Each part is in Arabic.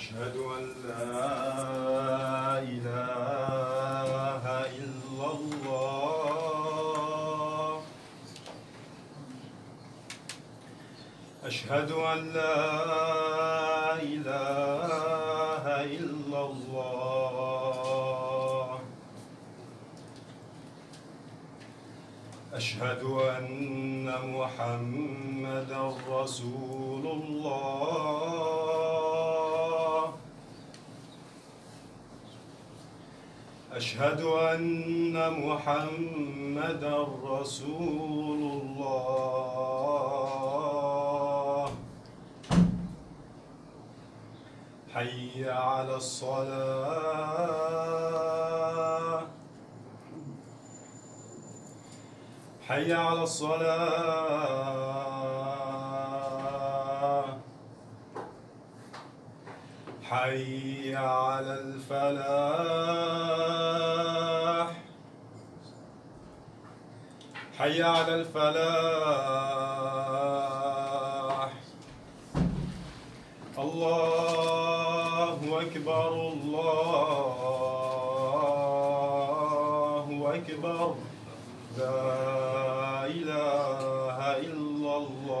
أشهد أن لا إله إلا الله. أشهد أن لا إله إلا الله. أشهد أن محمدا رسول الله. أشهد أن محمدا رسول الله. حي على الصلاة. حي على الصلاة. حي على الفلاح. حي على الفلاح. الله أكبر الله أكبر. لا إله إلا الله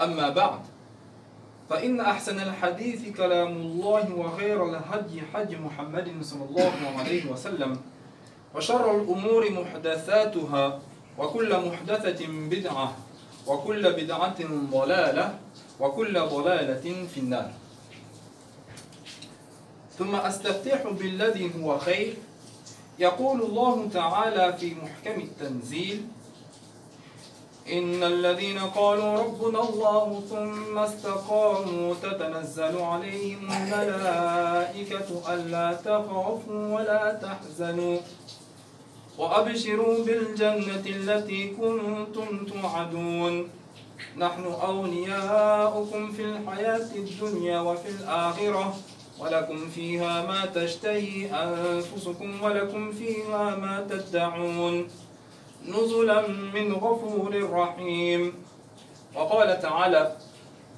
أما بعد فإن أحسن الحديث كلام الله وخير الهدي حج محمد صلى الله عليه وسلم وشر الأمور محدثاتها وكل محدثة بدعة وكل بدعة ضلالة وكل ضلالة في النار. ثم أستفتح بالذي هو خير يقول الله تعالى في محكم التنزيل إن الذين قالوا ربنا الله ثم استقاموا تتنزل عليهم الملائكة ألا تخافوا ولا تحزنوا. وأبشروا بالجنة التي كنتم توعدون. نحن أولياؤكم في الحياة الدنيا وفي الآخرة. ولكم فيها ما تشتهي أنفسكم ولكم فيها ما تدعون. نزلا من غفور رحيم. وقال تعالى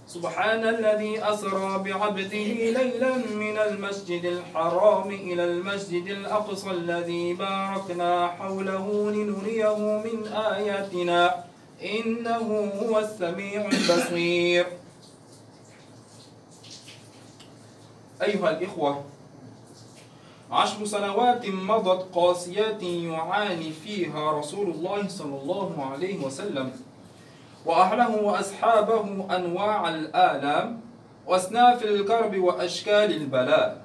سبحان الذي أسرى بعبده ليلا من المسجد الحرام إلى المسجد الأقصى الذي باركنا حوله لنريه من آياتنا. إنه هو السميع البصير. أيها الإخوة عشر سنوات مضت قاسيات يعاني فيها رسول الله صلى الله عليه وسلم. وأهله وأصحابه أنواع الآلام وأصناف الكرب وأشكال البلاء.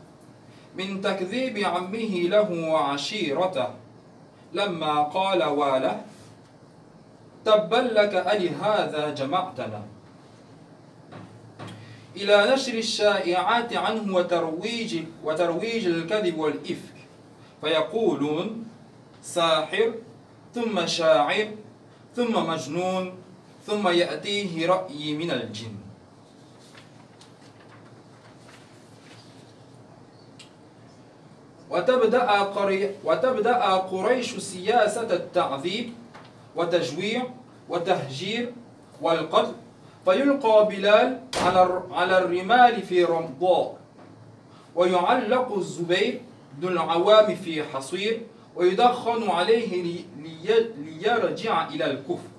من تكذيب عمه له وعشيرته. لما قال واله تبا لك ألهذا جمعتنا. إلى نشر الشائعات عنه وترويج وترويج الكذب والإفك. فيقولون ساحر ثم شاعر ثم مجنون ثم يأتيه رأي من الجن. وتبدأ, قري وتبدأ قريش سياسة التعذيب وتجويع وتهجير والقتل. فيلقى بلال على على الرمال في رمضاء ويعلق الزبير بن العوام في حصير ويدخن عليه لي ليرجع إلى الكفر.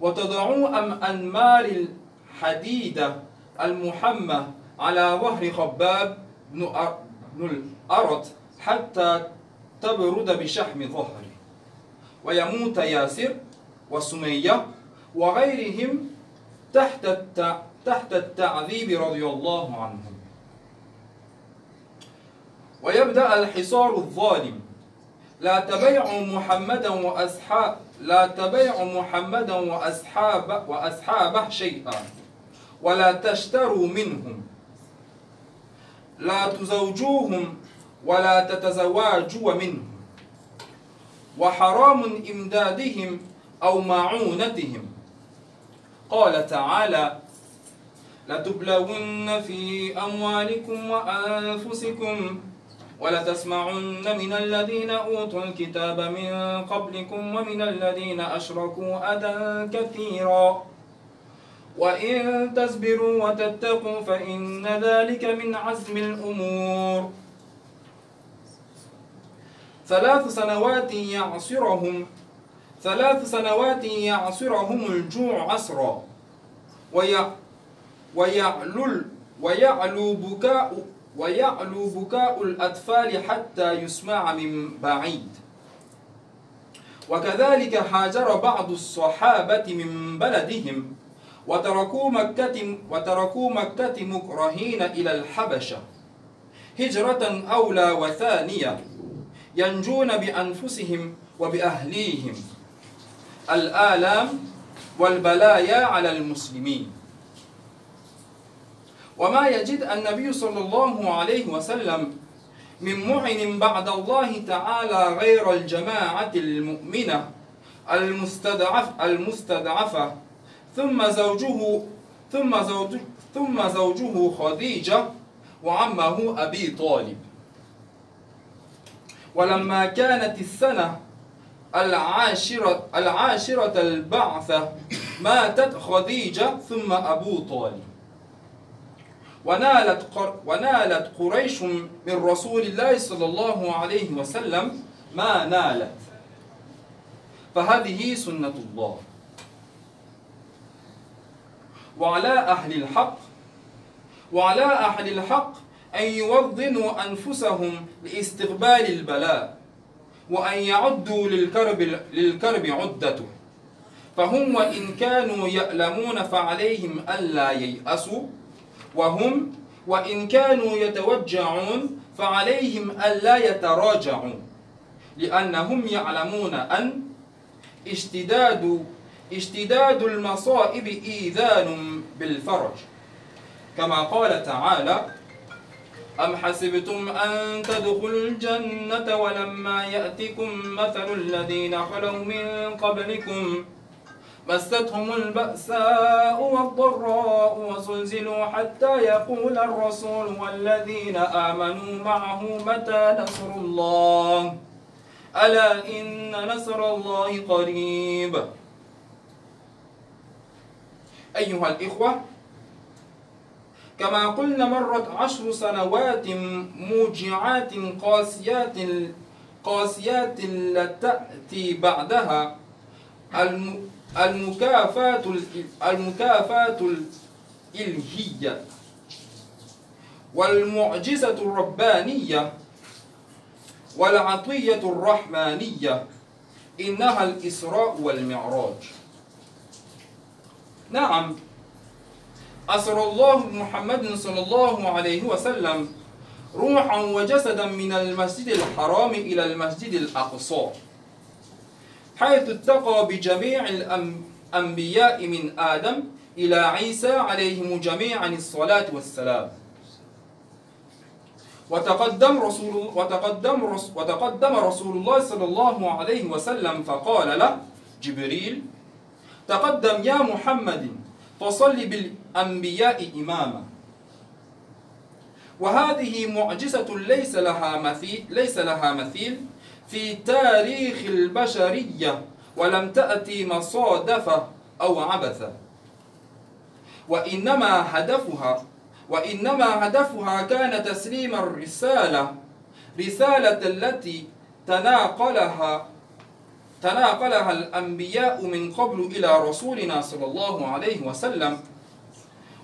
وتضعوا أم أنمار الحديدة المحمى على ظهر خباب بن الأرط حتى تبرد بشحم ظهره. ويموت ياسر وسمية وغيرهم تحت التع... تحت التعذيب رضي الله عنهم. ويبدأ الحصار الظالم. لا تبيعوا محمدا وأصحاب لا تبيعوا محمدا وأصحاب وأصحابه شيئا. ولا تشتروا منهم. لا تزوجوهم ولا تتزواجوا منهم. وحرام إمدادهم أو معونتهم. قال تعالى لتبلغن في أموالكم وأنفسكم ولتسمعن من الذين أوتوا الكتاب من قبلكم ومن الذين أشركوا أذى كثيرا. وإن تصبروا وتتقوا فإن ذلك من عزم الأمور. ثلاث سنوات يعصرهم. ثلاث سنوات يعصرهم الجوع عصرا. ويع ويعلو ويعلو بكاء ويعلو بكاء الأطفال حتى يسمع من بعيد. وكذلك هاجر بعض الصحابة من بلدهم وتركوا مكة وتركوا مكة مكرهين إلى الحبشة. هجرة أولى وثانية ينجون بأنفسهم وبأهليهم. الآلام والبلايا على المسلمين. وما يجد النبي صلى الله عليه وسلم من معن بعد الله تعالى غير الجماعة المؤمنة المستضعف المستضعفة. ثم زوجه ثم زوج ثم زوجه خديجة وعمه أبي طالب. ولما كانت السنة العاشرة العاشرة البعثة ماتت خديجة ثم أبو طالب. ونالت ونالت قريش من رسول الله صلى الله عليه وسلم ما نالت. فهذه سنة الله. وعلى أهل الحق وعلى أهل الحق أن يوضنوا أنفسهم لاستقبال البلاء. وأن يعدوا للكرب, للكرب عدته فهم وإن كانوا يألمون فعليهم ألا ييأسوا. وهم وإن كانوا يتوجعون فعليهم ألا يتراجعوا. لأنهم يعلمون أن اشتداد اشتداد المصائب إيذان بالفرج. كما قال تعالى أم حسبتم أن تدخلوا الجنة ولما يأتكم مثل الذين خلوا من قبلكم مستهم البأساء والضراء وزلزلوا حتى يقول الرسول والذين آمنوا معه متى نصر الله؟ ألا إن نصر الله قريب. أيها الإخوة كما قلنا مرت عشر سنوات موجعات قاسيات قاسيات لتأتي بعدها. المكافات المكافات الإلهية والمعجزة الربانية والعطية الرحمانية. إنها الإسراء والمعراج. نعم. أسر الله محمد صلى الله عليه وسلم روحا وجسدا من المسجد الحرام إلى المسجد الأقصى حيث التقى بجميع الأنبياء من آدم إلى عيسى عليهم جميعا الصلاة والسلام. وتقدم رسول وتقدم رسول وتقدم رسول الله صلى الله عليه وسلم فقال له جبريل تقدم يا محمد فصل بالأنبياء إماما. وهذه معجزة ليس لها مثيل ليس لها مثيل في تاريخ البشرية ولم تأتي مصادفة أو عبثة. وإنما هدفها وإنما هدفها كان تسليم الرسالة رسالة التي تناقلها تناقلها الأنبياء من قبل إلى رسولنا صلى الله عليه وسلم.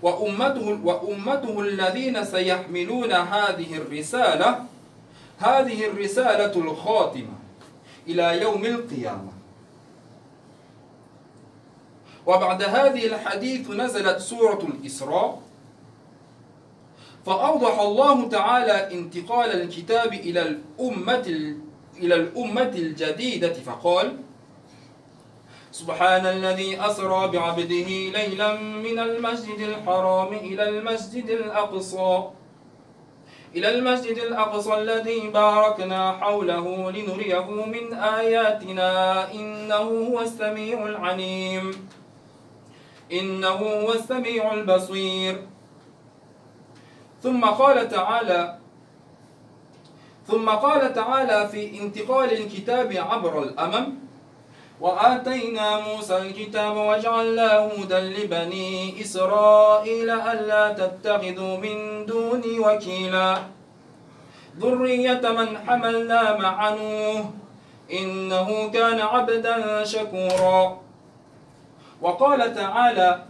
وأمته, وأمته الذين سيحملون هذه الرسالة هذه الرسالة الخاتمة إلى يوم القيامة. وبعد هذه الحديث نزلت سورة الإسراء. فأوضح الله تعالى انتقال الكتاب إلى الأمة إلى الأمة الجديدة فقال سبحان الذي أسرى بعبده ليلا من المسجد الحرام إلى المسجد الأقصى إلى المسجد الأقصى الذي باركنا حوله لنريه من آياتنا إنه هو السميع العليم إنه هو السميع البصير. ثم قال تعالى ثم قال تعالى في انتقال الكتاب عبر الأمم وآتينا موسى الكتاب وجعلناه هدى لبني إسرائيل ألا تتخذوا من دوني وكيلا. ذرية من حملنا مع نوح إنه كان عبدا شكورا. وقال تعالى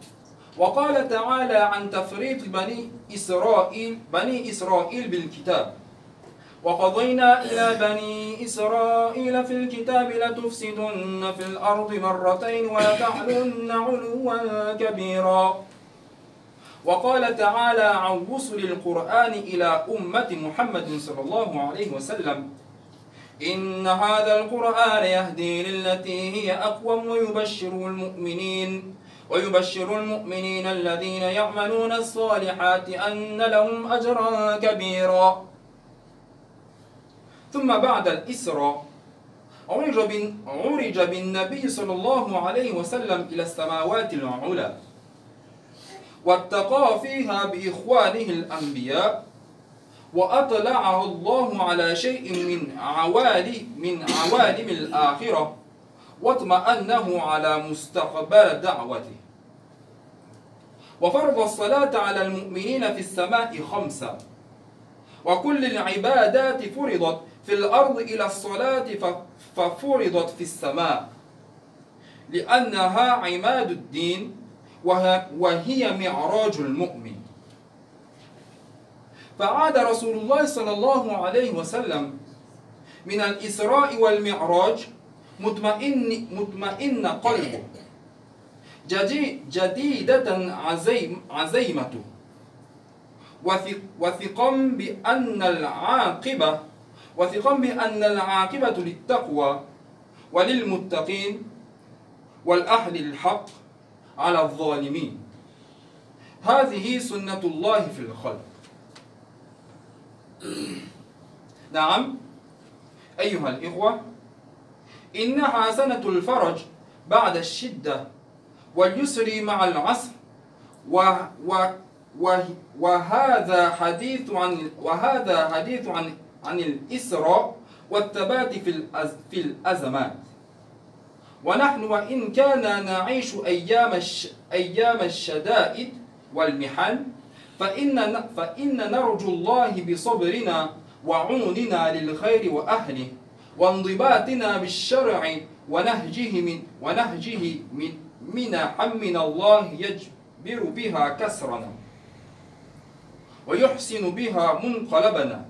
وقال تعالى عن تفريط بني إسرائيل بني إسرائيل بالكتاب. وقضينا إلى بني إسرائيل في الكتاب لتفسدن في الأرض مرتين ولتعلن علوا كبيرا. وقال تعالى عن وصل القرآن إلى أمة محمد صلى الله عليه وسلم إن هذا القرآن يهدي للتي هي أقوم ويبشر المؤمنين ويبشر المؤمنين الذين يعملون الصالحات أن لهم أجرا كبيرا. ثم بعد الإسراء عرج, عرج بالنبي صلى الله عليه وسلم إلى السماوات العلى واتقى فيها بإخوانه الأنبياء وأطلعه الله على شيء من عوالي من عوالم الآخرة واطمأنه على مستقبل دعوته. وفرض الصلاة على المؤمنين في السماء خمسة وكل العبادات فرضت في الأرض إلى الصلاة ففرضت في السماء لأنها عماد الدين وهي معراج المؤمن. فعاد رسول الله صلى الله عليه وسلم من الإسراء والمعراج مطمئن مطمئن قلبه. جديدة عزيم عزيمته. وثقا بأن العاقبة وثقا بأن العاقبة للتقوى وللمتقين والأهل الحق على الظالمين. هذه سنة الله في الخلق. نعم أيها الإخوة إنها سنة الفرج بعد الشدة واليسر مع العسر و و وهذا حديث عن وهذا حديث عن عن الإسراء والثبات في في الأزمات. ونحن وإن كان نعيش أيام الش أيام الشدائد والمحن فإن فإن نرجو الله بصبرنا وعوننا للخير وأهله وانضباطنا بالشرع ونهجه من ونهجه من من الله يجبر بها كسرنا ويحسن بها منقلبنا.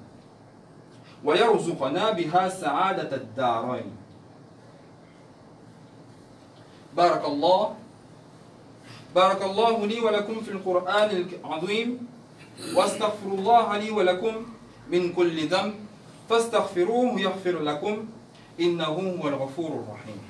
ويرزقنا بها سعادة الدارين. بارك الله. بارك الله لي ولكم في القرآن العظيم. واستغفر الله لي ولكم من كل ذنب. فاستغفروه يغفر لكم. إنه هو الغفور الرحيم.